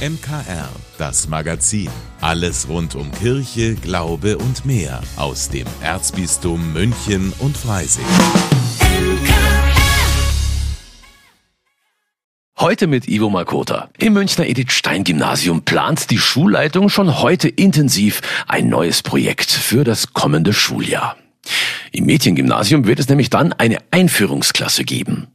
MKR, das Magazin. Alles rund um Kirche, Glaube und mehr aus dem Erzbistum München und Freising. Heute mit Ivo Makota. Im Münchner Edith Stein Gymnasium plant die Schulleitung schon heute intensiv ein neues Projekt für das kommende Schuljahr. Im Mädchengymnasium wird es nämlich dann eine Einführungsklasse geben.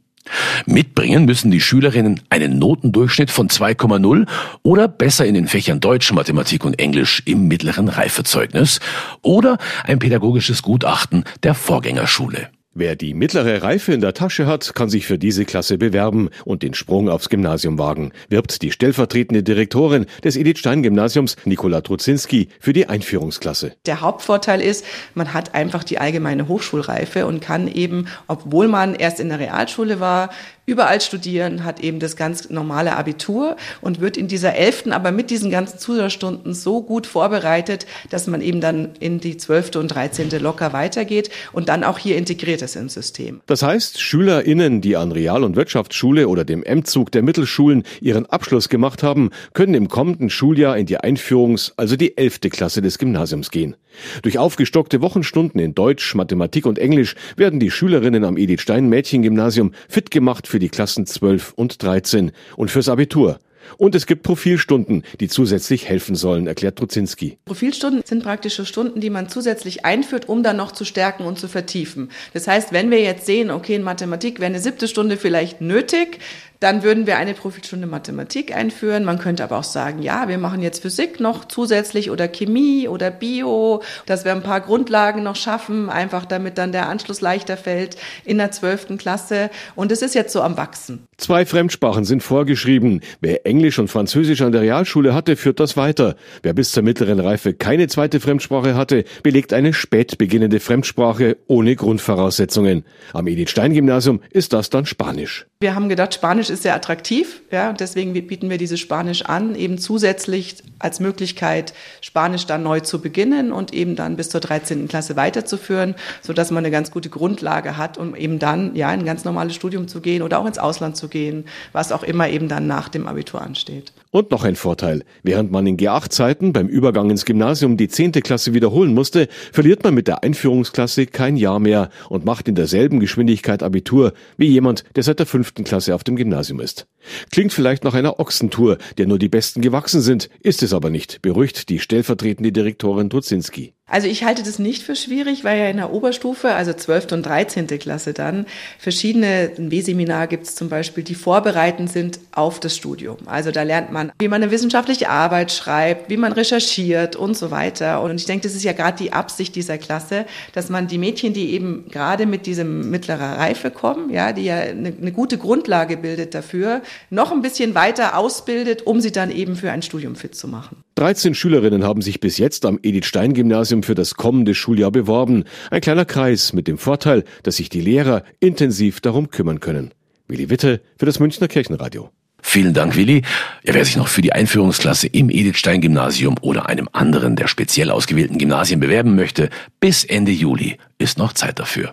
Mitbringen müssen die Schülerinnen einen Notendurchschnitt von 2,0 oder besser in den Fächern Deutsch, Mathematik und Englisch im mittleren Reifezeugnis oder ein pädagogisches Gutachten der Vorgängerschule. Wer die mittlere Reife in der Tasche hat, kann sich für diese Klasse bewerben und den Sprung aufs Gymnasium wagen, wirbt die stellvertretende Direktorin des Edith Stein Gymnasiums, Nikola Truzinski, für die Einführungsklasse. Der Hauptvorteil ist, man hat einfach die allgemeine Hochschulreife und kann eben, obwohl man erst in der Realschule war, überall studieren, hat eben das ganz normale Abitur und wird in dieser elften, aber mit diesen ganzen Zusatzstunden so gut vorbereitet, dass man eben dann in die zwölfte und dreizehnte locker weitergeht und dann auch hier integriert ist ins System. Das heißt, SchülerInnen, die an Real- und Wirtschaftsschule oder dem M-Zug der Mittelschulen ihren Abschluss gemacht haben, können im kommenden Schuljahr in die Einführungs-, also die elfte Klasse des Gymnasiums gehen. Durch aufgestockte Wochenstunden in Deutsch, Mathematik und Englisch werden die Schülerinnen am Edith Stein Mädchengymnasium fit gemacht für die Klassen 12 und 13 und fürs Abitur. Und es gibt Profilstunden, die zusätzlich helfen sollen, erklärt Truzinski. Profilstunden sind praktische Stunden, die man zusätzlich einführt, um dann noch zu stärken und zu vertiefen. Das heißt, wenn wir jetzt sehen, okay, in Mathematik wäre eine siebte Stunde vielleicht nötig, dann würden wir eine Profilstunde Mathematik einführen. Man könnte aber auch sagen, ja, wir machen jetzt Physik noch zusätzlich oder Chemie oder Bio, dass wir ein paar Grundlagen noch schaffen, einfach damit dann der Anschluss leichter fällt in der zwölften Klasse. Und es ist jetzt so am Wachsen. Zwei Fremdsprachen sind vorgeschrieben. Wer Englisch und Französisch an der Realschule hatte, führt das weiter. Wer bis zur mittleren Reife keine zweite Fremdsprache hatte, belegt eine spät beginnende Fremdsprache ohne Grundvoraussetzungen. Am Edith Stein Gymnasium ist das dann Spanisch. Wir haben gedacht, Spanisch ist sehr attraktiv, ja, und deswegen bieten wir dieses Spanisch an, eben zusätzlich als Möglichkeit, Spanisch dann neu zu beginnen und eben dann bis zur 13. Klasse weiterzuführen, so dass man eine ganz gute Grundlage hat, um eben dann ja in ein ganz normales Studium zu gehen oder auch ins Ausland zu gehen, was auch immer eben dann nach dem Abitur ansteht. Und noch ein Vorteil. Während man in G8-Zeiten beim Übergang ins Gymnasium die 10. Klasse wiederholen musste, verliert man mit der Einführungsklasse kein Jahr mehr und macht in derselben Geschwindigkeit Abitur wie jemand, der seit der 5. Klasse auf dem Gymnasium ist. Klingt vielleicht nach einer Ochsentour, der nur die Besten gewachsen sind, ist es aber nicht, beruhigt die stellvertretende Direktorin Drudzinski. Also ich halte das nicht für schwierig, weil ja in der Oberstufe, also 12. und 13. Klasse dann, verschiedene, ein W-Seminar gibt es zum Beispiel, die vorbereitend sind auf das Studium. Also da lernt man, wie man eine wissenschaftliche Arbeit schreibt, wie man recherchiert und so weiter. Und ich denke, das ist ja gerade die Absicht dieser Klasse, dass man die Mädchen, die eben gerade mit diesem mittlerer Reife kommen, ja, die ja eine, eine gute Grundlage bildet dafür, noch ein bisschen weiter ausbildet, um sie dann eben für ein Studium fit zu machen. 13 Schülerinnen haben sich bis jetzt am Edith Stein Gymnasium für das kommende Schuljahr beworben. Ein kleiner Kreis mit dem Vorteil, dass sich die Lehrer intensiv darum kümmern können. Willi Witte für das Münchner Kirchenradio. Vielen Dank, Willi. Ja, wer sich noch für die Einführungsklasse im Edith Stein Gymnasium oder einem anderen der speziell ausgewählten Gymnasien bewerben möchte, bis Ende Juli ist noch Zeit dafür.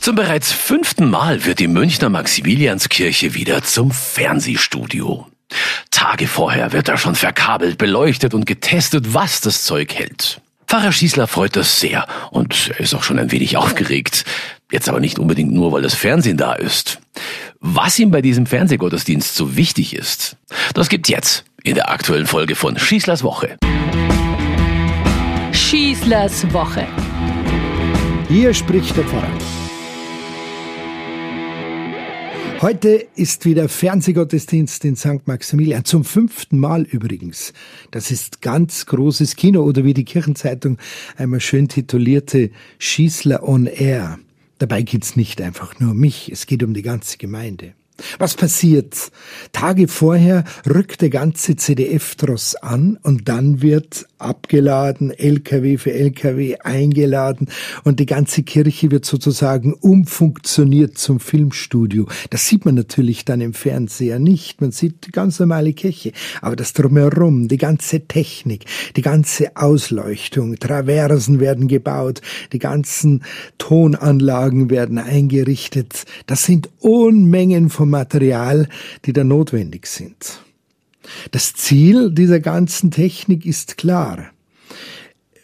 Zum bereits fünften Mal wird die Münchner Maximilianskirche wieder zum Fernsehstudio. Tage vorher wird da schon verkabelt, beleuchtet und getestet, was das Zeug hält. Pfarrer Schießler freut das sehr und er ist auch schon ein wenig aufgeregt. Jetzt aber nicht unbedingt nur, weil das Fernsehen da ist. Was ihm bei diesem Fernsehgottesdienst so wichtig ist, das gibt's jetzt in der aktuellen Folge von Schießlers Woche. Schießlers Woche. Hier spricht der Pfarrer. Heute ist wieder Fernsehgottesdienst in St. Maximilian, zum fünften Mal übrigens. Das ist ganz großes Kino oder wie die Kirchenzeitung einmal schön titulierte Schießler on Air. Dabei geht's nicht einfach nur um mich, es geht um die ganze Gemeinde. Was passiert? Tage vorher rückt der ganze CDF-Tross an und dann wird abgeladen, LKW für LKW eingeladen und die ganze Kirche wird sozusagen umfunktioniert zum Filmstudio. Das sieht man natürlich dann im Fernseher nicht. Man sieht die ganz normale Kirche. Aber das drumherum, die ganze Technik, die ganze Ausleuchtung, Traversen werden gebaut, die ganzen Tonanlagen werden eingerichtet. Das sind Unmengen von Material, die da notwendig sind. Das Ziel dieser ganzen Technik ist klar.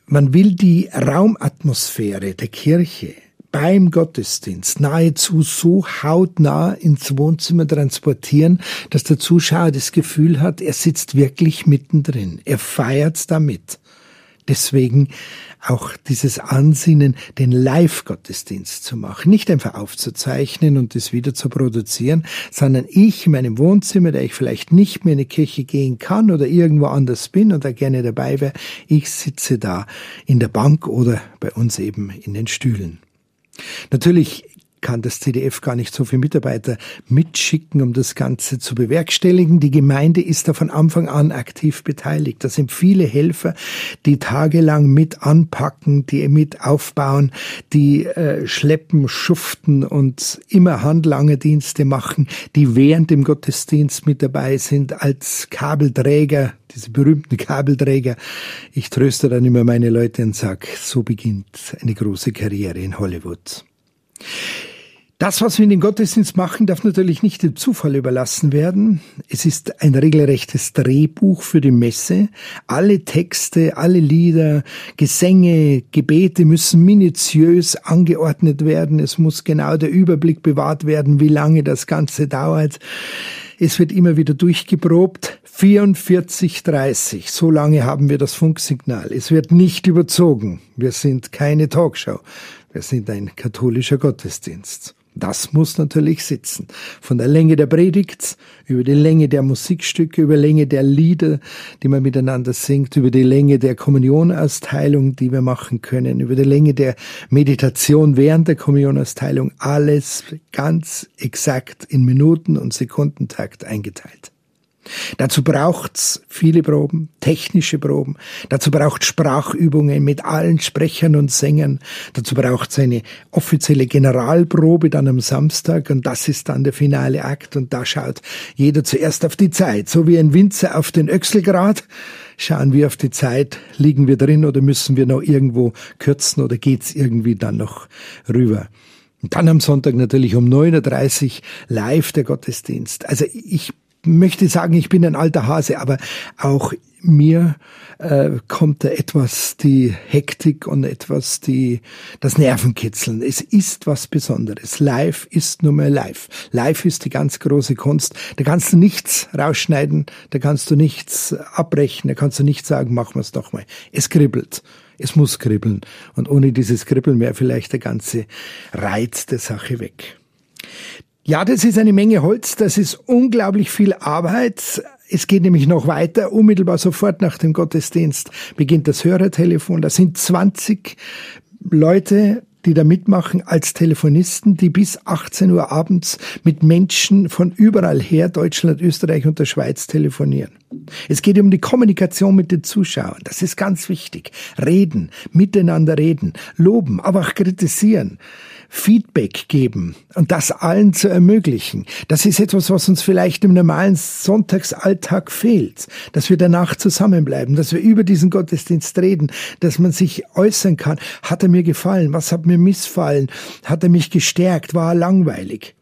Man will die Raumatmosphäre der Kirche beim Gottesdienst nahezu so hautnah ins Wohnzimmer transportieren, dass der Zuschauer das Gefühl hat, er sitzt wirklich mittendrin. Er feiert damit. Deswegen auch dieses Ansinnen, den Live-Gottesdienst zu machen, nicht einfach aufzuzeichnen und das wieder zu produzieren, sondern ich in meinem Wohnzimmer, der ich vielleicht nicht mehr in die Kirche gehen kann oder irgendwo anders bin und da gerne dabei wäre, ich sitze da in der Bank oder bei uns eben in den Stühlen. Natürlich kann das CDF gar nicht so viele Mitarbeiter mitschicken, um das Ganze zu bewerkstelligen. Die Gemeinde ist da von Anfang an aktiv beteiligt. Da sind viele Helfer, die tagelang mit anpacken, die mit aufbauen, die äh, schleppen, schuften und immer handlange Dienste machen, die während dem Gottesdienst mit dabei sind als Kabelträger, diese berühmten Kabelträger. Ich tröste dann immer meine Leute und sag, so beginnt eine große Karriere in Hollywood. Das, was wir in den Gottesdienst machen, darf natürlich nicht dem Zufall überlassen werden. Es ist ein regelrechtes Drehbuch für die Messe. Alle Texte, alle Lieder, Gesänge, Gebete müssen minutiös angeordnet werden. Es muss genau der Überblick bewahrt werden, wie lange das Ganze dauert. Es wird immer wieder durchgeprobt. 44,30. So lange haben wir das Funksignal. Es wird nicht überzogen. Wir sind keine Talkshow. Wir sind ein katholischer Gottesdienst. Das muss natürlich sitzen. Von der Länge der Predigt, über die Länge der Musikstücke, über Länge der Lieder, die man miteinander singt, über die Länge der Kommunionausteilung, die wir machen können, über die Länge der Meditation während der Kommunionausteilung, alles ganz exakt in Minuten und Sekundentakt eingeteilt. Dazu braucht's viele Proben, technische Proben. Dazu braucht Sprachübungen mit allen Sprechern und Sängern. Dazu braucht's eine offizielle Generalprobe dann am Samstag und das ist dann der finale Akt und da schaut jeder zuerst auf die Zeit, so wie ein Winzer auf den Öchselgrad. Schauen wir auf die Zeit, liegen wir drin oder müssen wir noch irgendwo kürzen oder geht's irgendwie dann noch rüber? Und dann am Sonntag natürlich um 9.30 Uhr live der Gottesdienst. Also ich möchte sagen, ich bin ein alter Hase, aber auch mir äh, kommt da etwas die Hektik und etwas die das Nervenkitzeln. Es ist was Besonderes. Live ist nur mehr live. Live ist die ganz große Kunst. Da kannst du nichts rausschneiden, da kannst du nichts abbrechen, da kannst du nicht sagen, machen wir es doch mal. Es kribbelt. Es muss kribbeln. Und ohne dieses Kribbeln wäre vielleicht der ganze Reiz der Sache weg. Ja, das ist eine Menge Holz, das ist unglaublich viel Arbeit. Es geht nämlich noch weiter. Unmittelbar sofort nach dem Gottesdienst beginnt das Hörertelefon. Da sind 20 Leute die da mitmachen als Telefonisten, die bis 18 Uhr abends mit Menschen von überall her, Deutschland, Österreich und der Schweiz telefonieren. Es geht um die Kommunikation mit den Zuschauern. Das ist ganz wichtig. Reden, miteinander reden, loben, aber auch kritisieren. Feedback geben und das allen zu ermöglichen. Das ist etwas, was uns vielleicht im normalen Sonntagsalltag fehlt, dass wir danach zusammenbleiben, dass wir über diesen Gottesdienst reden, dass man sich äußern kann. Hat er mir gefallen? Was hat mir missfallen? Hat er mich gestärkt? War er langweilig?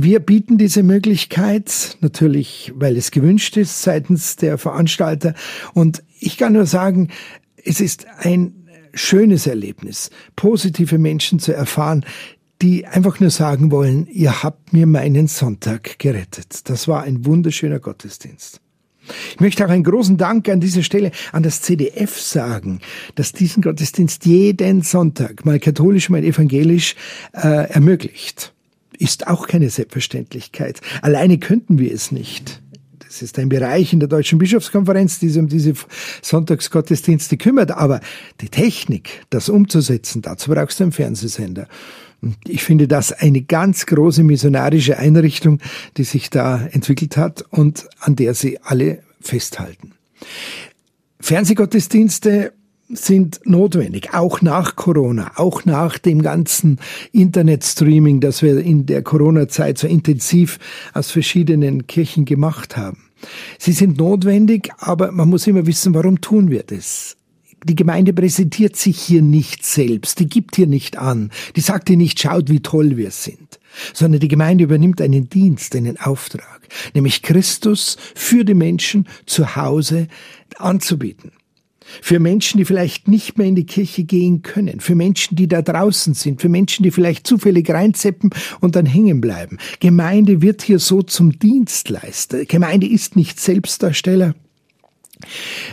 Wir bieten diese Möglichkeit natürlich, weil es gewünscht ist seitens der Veranstalter. Und ich kann nur sagen, es ist ein schönes Erlebnis, positive Menschen zu erfahren, die einfach nur sagen wollen, ihr habt mir meinen Sonntag gerettet. Das war ein wunderschöner Gottesdienst. Ich möchte auch einen großen Dank an dieser Stelle an das CDF sagen, dass diesen Gottesdienst jeden Sonntag, mal katholisch, mal evangelisch, äh, ermöglicht. Ist auch keine Selbstverständlichkeit. Alleine könnten wir es nicht. Das ist ein Bereich in der Deutschen Bischofskonferenz, die sich um diese Sonntagsgottesdienste kümmert. Aber die Technik, das umzusetzen, dazu brauchst du einen Fernsehsender. Und ich finde das eine ganz große missionarische Einrichtung, die sich da entwickelt hat und an der sie alle festhalten. Fernsehgottesdienste sind notwendig, auch nach Corona, auch nach dem ganzen Internetstreaming, das wir in der Corona-Zeit so intensiv aus verschiedenen Kirchen gemacht haben. Sie sind notwendig, aber man muss immer wissen, warum tun wir das? Die Gemeinde präsentiert sich hier nicht selbst, die gibt hier nicht an, die sagt hier nicht, schaut, wie toll wir sind. sondern die Gemeinde übernimmt einen Dienst, einen Auftrag, nämlich Christus für die Menschen zu Hause anzubieten. Für Menschen, die vielleicht nicht mehr in die Kirche gehen können, für Menschen, die da draußen sind, für Menschen, die vielleicht zufällig reinzeppen und dann hängen bleiben. Gemeinde wird hier so zum Dienstleister. Gemeinde ist nicht Selbstdarsteller,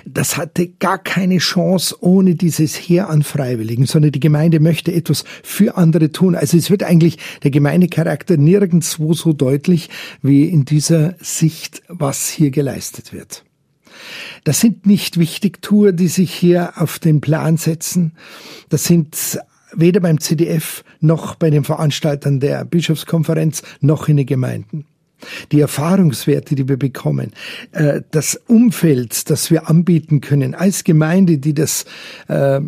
das hatte gar keine Chance ohne dieses Heer an Freiwilligen, sondern die Gemeinde möchte etwas für andere tun. Also es wird eigentlich der Gemeindecharakter nirgendwo so deutlich wie in dieser Sicht, was hier geleistet wird. Das sind nicht Wichtigtour, die sich hier auf den Plan setzen. Das sind weder beim CDF noch bei den Veranstaltern der Bischofskonferenz noch in den Gemeinden die Erfahrungswerte, die wir bekommen, äh, das Umfeld, das wir anbieten können als Gemeinde, die das äh,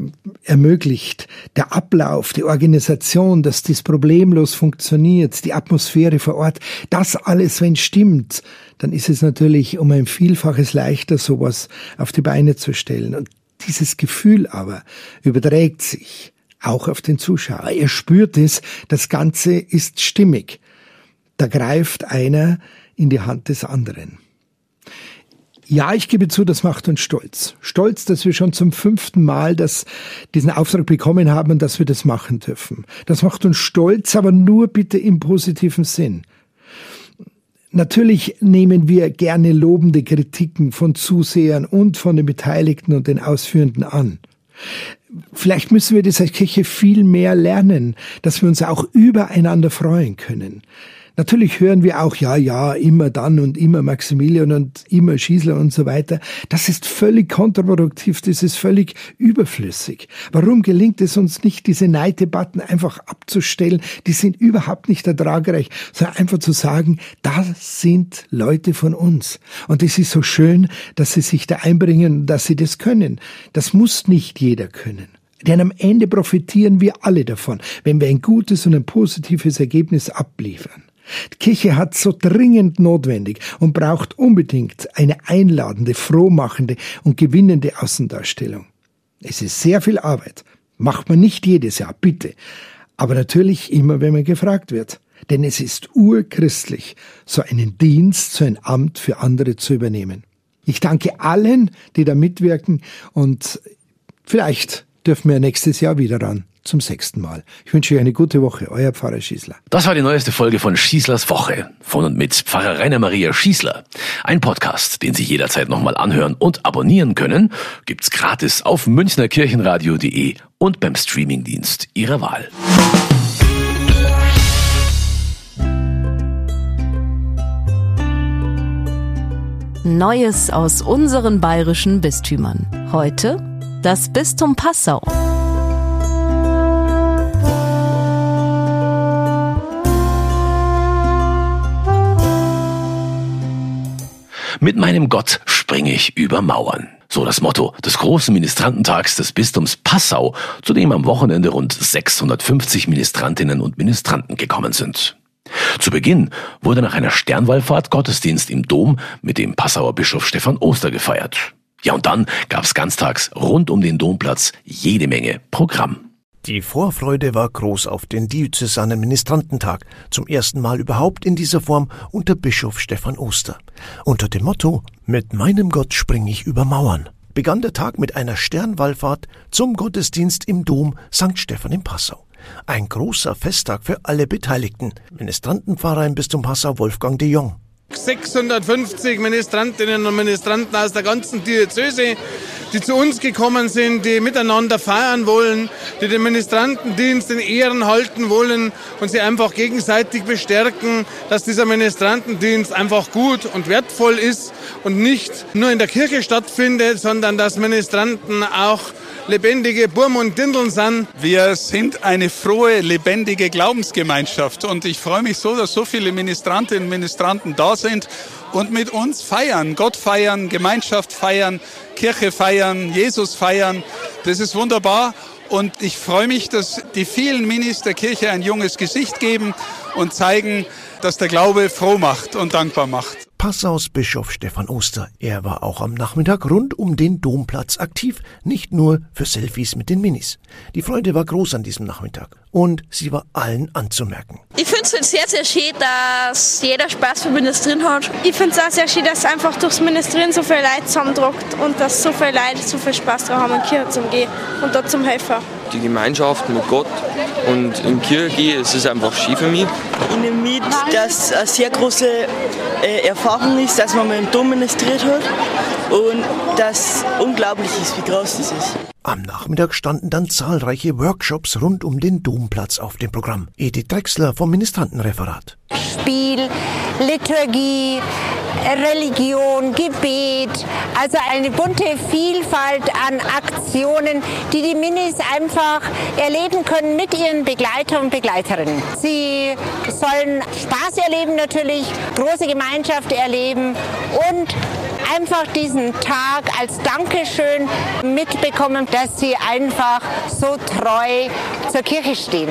ermöglicht, der Ablauf, die Organisation, dass dies problemlos funktioniert, die Atmosphäre vor Ort, das alles, wenn stimmt, dann ist es natürlich um ein Vielfaches leichter, sowas auf die Beine zu stellen. Und dieses Gefühl aber überträgt sich auch auf den Zuschauer. Er spürt es, das Ganze ist stimmig. Da greift einer in die Hand des anderen. Ja, ich gebe zu, das macht uns stolz. Stolz, dass wir schon zum fünften Mal das, diesen Auftrag bekommen haben und dass wir das machen dürfen. Das macht uns stolz, aber nur bitte im positiven Sinn. Natürlich nehmen wir gerne lobende Kritiken von Zusehern und von den Beteiligten und den Ausführenden an. Vielleicht müssen wir das als Kirche viel mehr lernen, dass wir uns auch übereinander freuen können. Natürlich hören wir auch, ja, ja, immer dann und immer Maximilian und immer Schießler und so weiter. Das ist völlig kontraproduktiv, das ist völlig überflüssig. Warum gelingt es uns nicht, diese Neiddebatten einfach abzustellen? Die sind überhaupt nicht ertragreich, sondern einfach zu sagen, das sind Leute von uns. Und es ist so schön, dass sie sich da einbringen, dass sie das können. Das muss nicht jeder können. Denn am Ende profitieren wir alle davon, wenn wir ein gutes und ein positives Ergebnis abliefern. Die Kirche hat so dringend notwendig und braucht unbedingt eine einladende, frohmachende und gewinnende Außendarstellung. Es ist sehr viel Arbeit. Macht man nicht jedes Jahr, bitte. Aber natürlich immer, wenn man gefragt wird. Denn es ist urchristlich, so einen Dienst, so ein Amt für andere zu übernehmen. Ich danke allen, die da mitwirken und vielleicht dürfen wir nächstes Jahr wieder ran zum sechsten Mal. Ich wünsche euch eine gute Woche, euer Pfarrer Schießler. Das war die neueste Folge von Schießlers Woche von und mit Pfarrer Rainer Maria Schießler. Ein Podcast, den Sie jederzeit nochmal anhören und abonnieren können, gibt's gratis auf münchnerkirchenradio.de und beim Streamingdienst Ihrer Wahl. Neues aus unseren bayerischen Bistümern. Heute das Bistum Passau. Mit meinem Gott springe ich über Mauern. So das Motto des großen Ministrantentags des Bistums Passau, zu dem am Wochenende rund 650 Ministrantinnen und Ministranten gekommen sind. Zu Beginn wurde nach einer Sternwallfahrt Gottesdienst im Dom mit dem Passauer Bischof Stefan Oster gefeiert. Ja, und dann gab's ganztags rund um den Domplatz jede Menge Programm. Die Vorfreude war groß auf den diözesanen Ministrantentag, zum ersten Mal überhaupt in dieser Form unter Bischof Stefan Oster. Unter dem Motto Mit meinem Gott spring ich über Mauern begann der Tag mit einer Sternwallfahrt zum Gottesdienst im Dom St. Stephan in Passau. Ein großer Festtag für alle Beteiligten. Ministrantenpfarrer im Bistum Passau Wolfgang de Jong. 650 Ministrantinnen und Ministranten aus der ganzen Diözese, die zu uns gekommen sind, die miteinander feiern wollen, die den Ministrantendienst in Ehren halten wollen und sie einfach gegenseitig bestärken, dass dieser Ministrantendienst einfach gut und wertvoll ist und nicht nur in der Kirche stattfindet, sondern dass Ministranten auch lebendige Burm und Dindeln sind. Wir sind eine frohe, lebendige Glaubensgemeinschaft und ich freue mich so, dass so viele Ministrantinnen und Ministranten da sind und mit uns feiern, Gott feiern, Gemeinschaft feiern, Kirche feiern, Jesus feiern. Das ist wunderbar und ich freue mich, dass die vielen Minis der Kirche ein junges Gesicht geben und zeigen, dass der Glaube froh macht und dankbar macht. Passaus Bischof Stefan Oster. Er war auch am Nachmittag rund um den Domplatz aktiv, nicht nur für Selfies mit den Minis. Die Freude war groß an diesem Nachmittag und sie war allen anzumerken. Ich finde es halt sehr, sehr schön, dass jeder Spaß für Ministerin hat. Ich finde es auch sehr schön, dass einfach durchs Ministerin so viele Leute zusammendruckt und dass so viele Leute so viel Spaß daran haben, in die Kirche zu gehen und dort zum helfen. Die Gemeinschaft mit Gott und in die Kirche gehen, es ist einfach schön für mich. Ich nehme mit, dass eine sehr große äh, Erfahrung ist, dass man mal im Dom ministriert hat und dass unglaublich ist, wie groß das ist. Am Nachmittag standen dann zahlreiche Workshops rund um den Domplatz auf dem Programm. Edith Drechsler vom Ministrantenreferat. Spiel, Liturgie, Religion, Gebet, also eine bunte Vielfalt an Aktionen, die die Minis einfach erleben können mit ihren Begleiter und Begleiterinnen. Sie sollen Spaß erleben natürlich, große Gemeinschaft erleben und einfach diesen Tag als Dankeschön mitbekommen, dass sie einfach so treu zur Kirche stehen.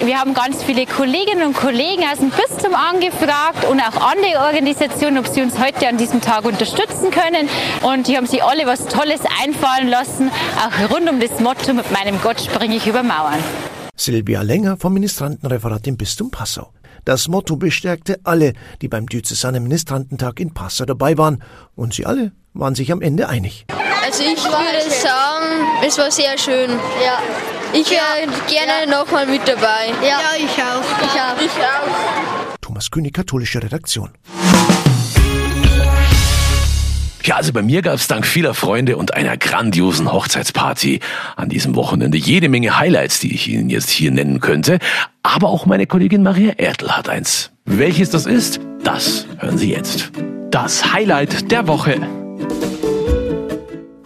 Wir haben ganz viele Kolleginnen und Kollegen aus dem Bistum angefragt und auch andere Organisationen, ob sie uns heute an diesem Tag unterstützen können. Und die haben sich alle was Tolles einfallen lassen, auch rund um das Motto, mit meinem Gott springe ich über Mauern. Silvia Länger vom Ministrantenreferat im Bistum Passau. Das Motto bestärkte alle, die beim Diözesanen Ministrantentag in Passau dabei waren. Und sie alle waren sich am Ende einig. Also ich würde sagen, es war sehr schön. Ja. Ich wäre gerne ja. nochmal mit dabei. Ja, ja ich auch. Ich auch. Ich auch. Thomas König, katholische Redaktion. Ja, also bei mir gab es dank vieler Freunde und einer grandiosen Hochzeitsparty an diesem Wochenende jede Menge Highlights, die ich Ihnen jetzt hier nennen könnte. Aber auch meine Kollegin Maria Erdl hat eins. Welches das ist, das hören Sie jetzt. Das Highlight der Woche.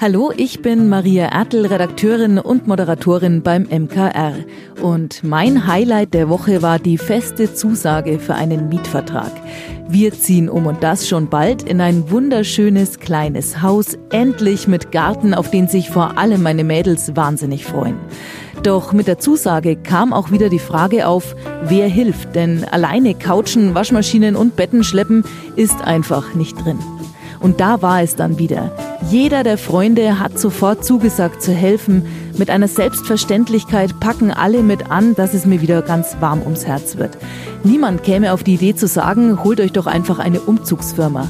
Hallo, ich bin Maria Ertl, Redakteurin und Moderatorin beim MKR. Und mein Highlight der Woche war die feste Zusage für einen Mietvertrag. Wir ziehen um und das schon bald in ein wunderschönes kleines Haus, endlich mit Garten, auf den sich vor allem meine Mädels wahnsinnig freuen. Doch mit der Zusage kam auch wieder die Frage auf, wer hilft, denn alleine Couchen, Waschmaschinen und Betten schleppen ist einfach nicht drin. Und da war es dann wieder. Jeder der Freunde hat sofort zugesagt zu helfen. Mit einer Selbstverständlichkeit packen alle mit an, dass es mir wieder ganz warm ums Herz wird. Niemand käme auf die Idee zu sagen, holt euch doch einfach eine Umzugsfirma.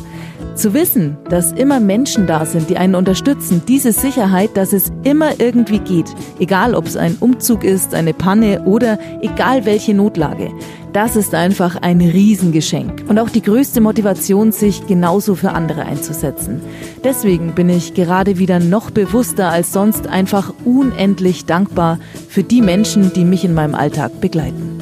Zu wissen, dass immer Menschen da sind, die einen unterstützen, diese Sicherheit, dass es immer irgendwie geht, egal ob es ein Umzug ist, eine Panne oder egal welche Notlage, das ist einfach ein Riesengeschenk und auch die größte Motivation, sich genauso für andere einzusetzen. Deswegen bin ich gerade wieder noch bewusster als sonst einfach unendlich dankbar für die Menschen, die mich in meinem Alltag begleiten.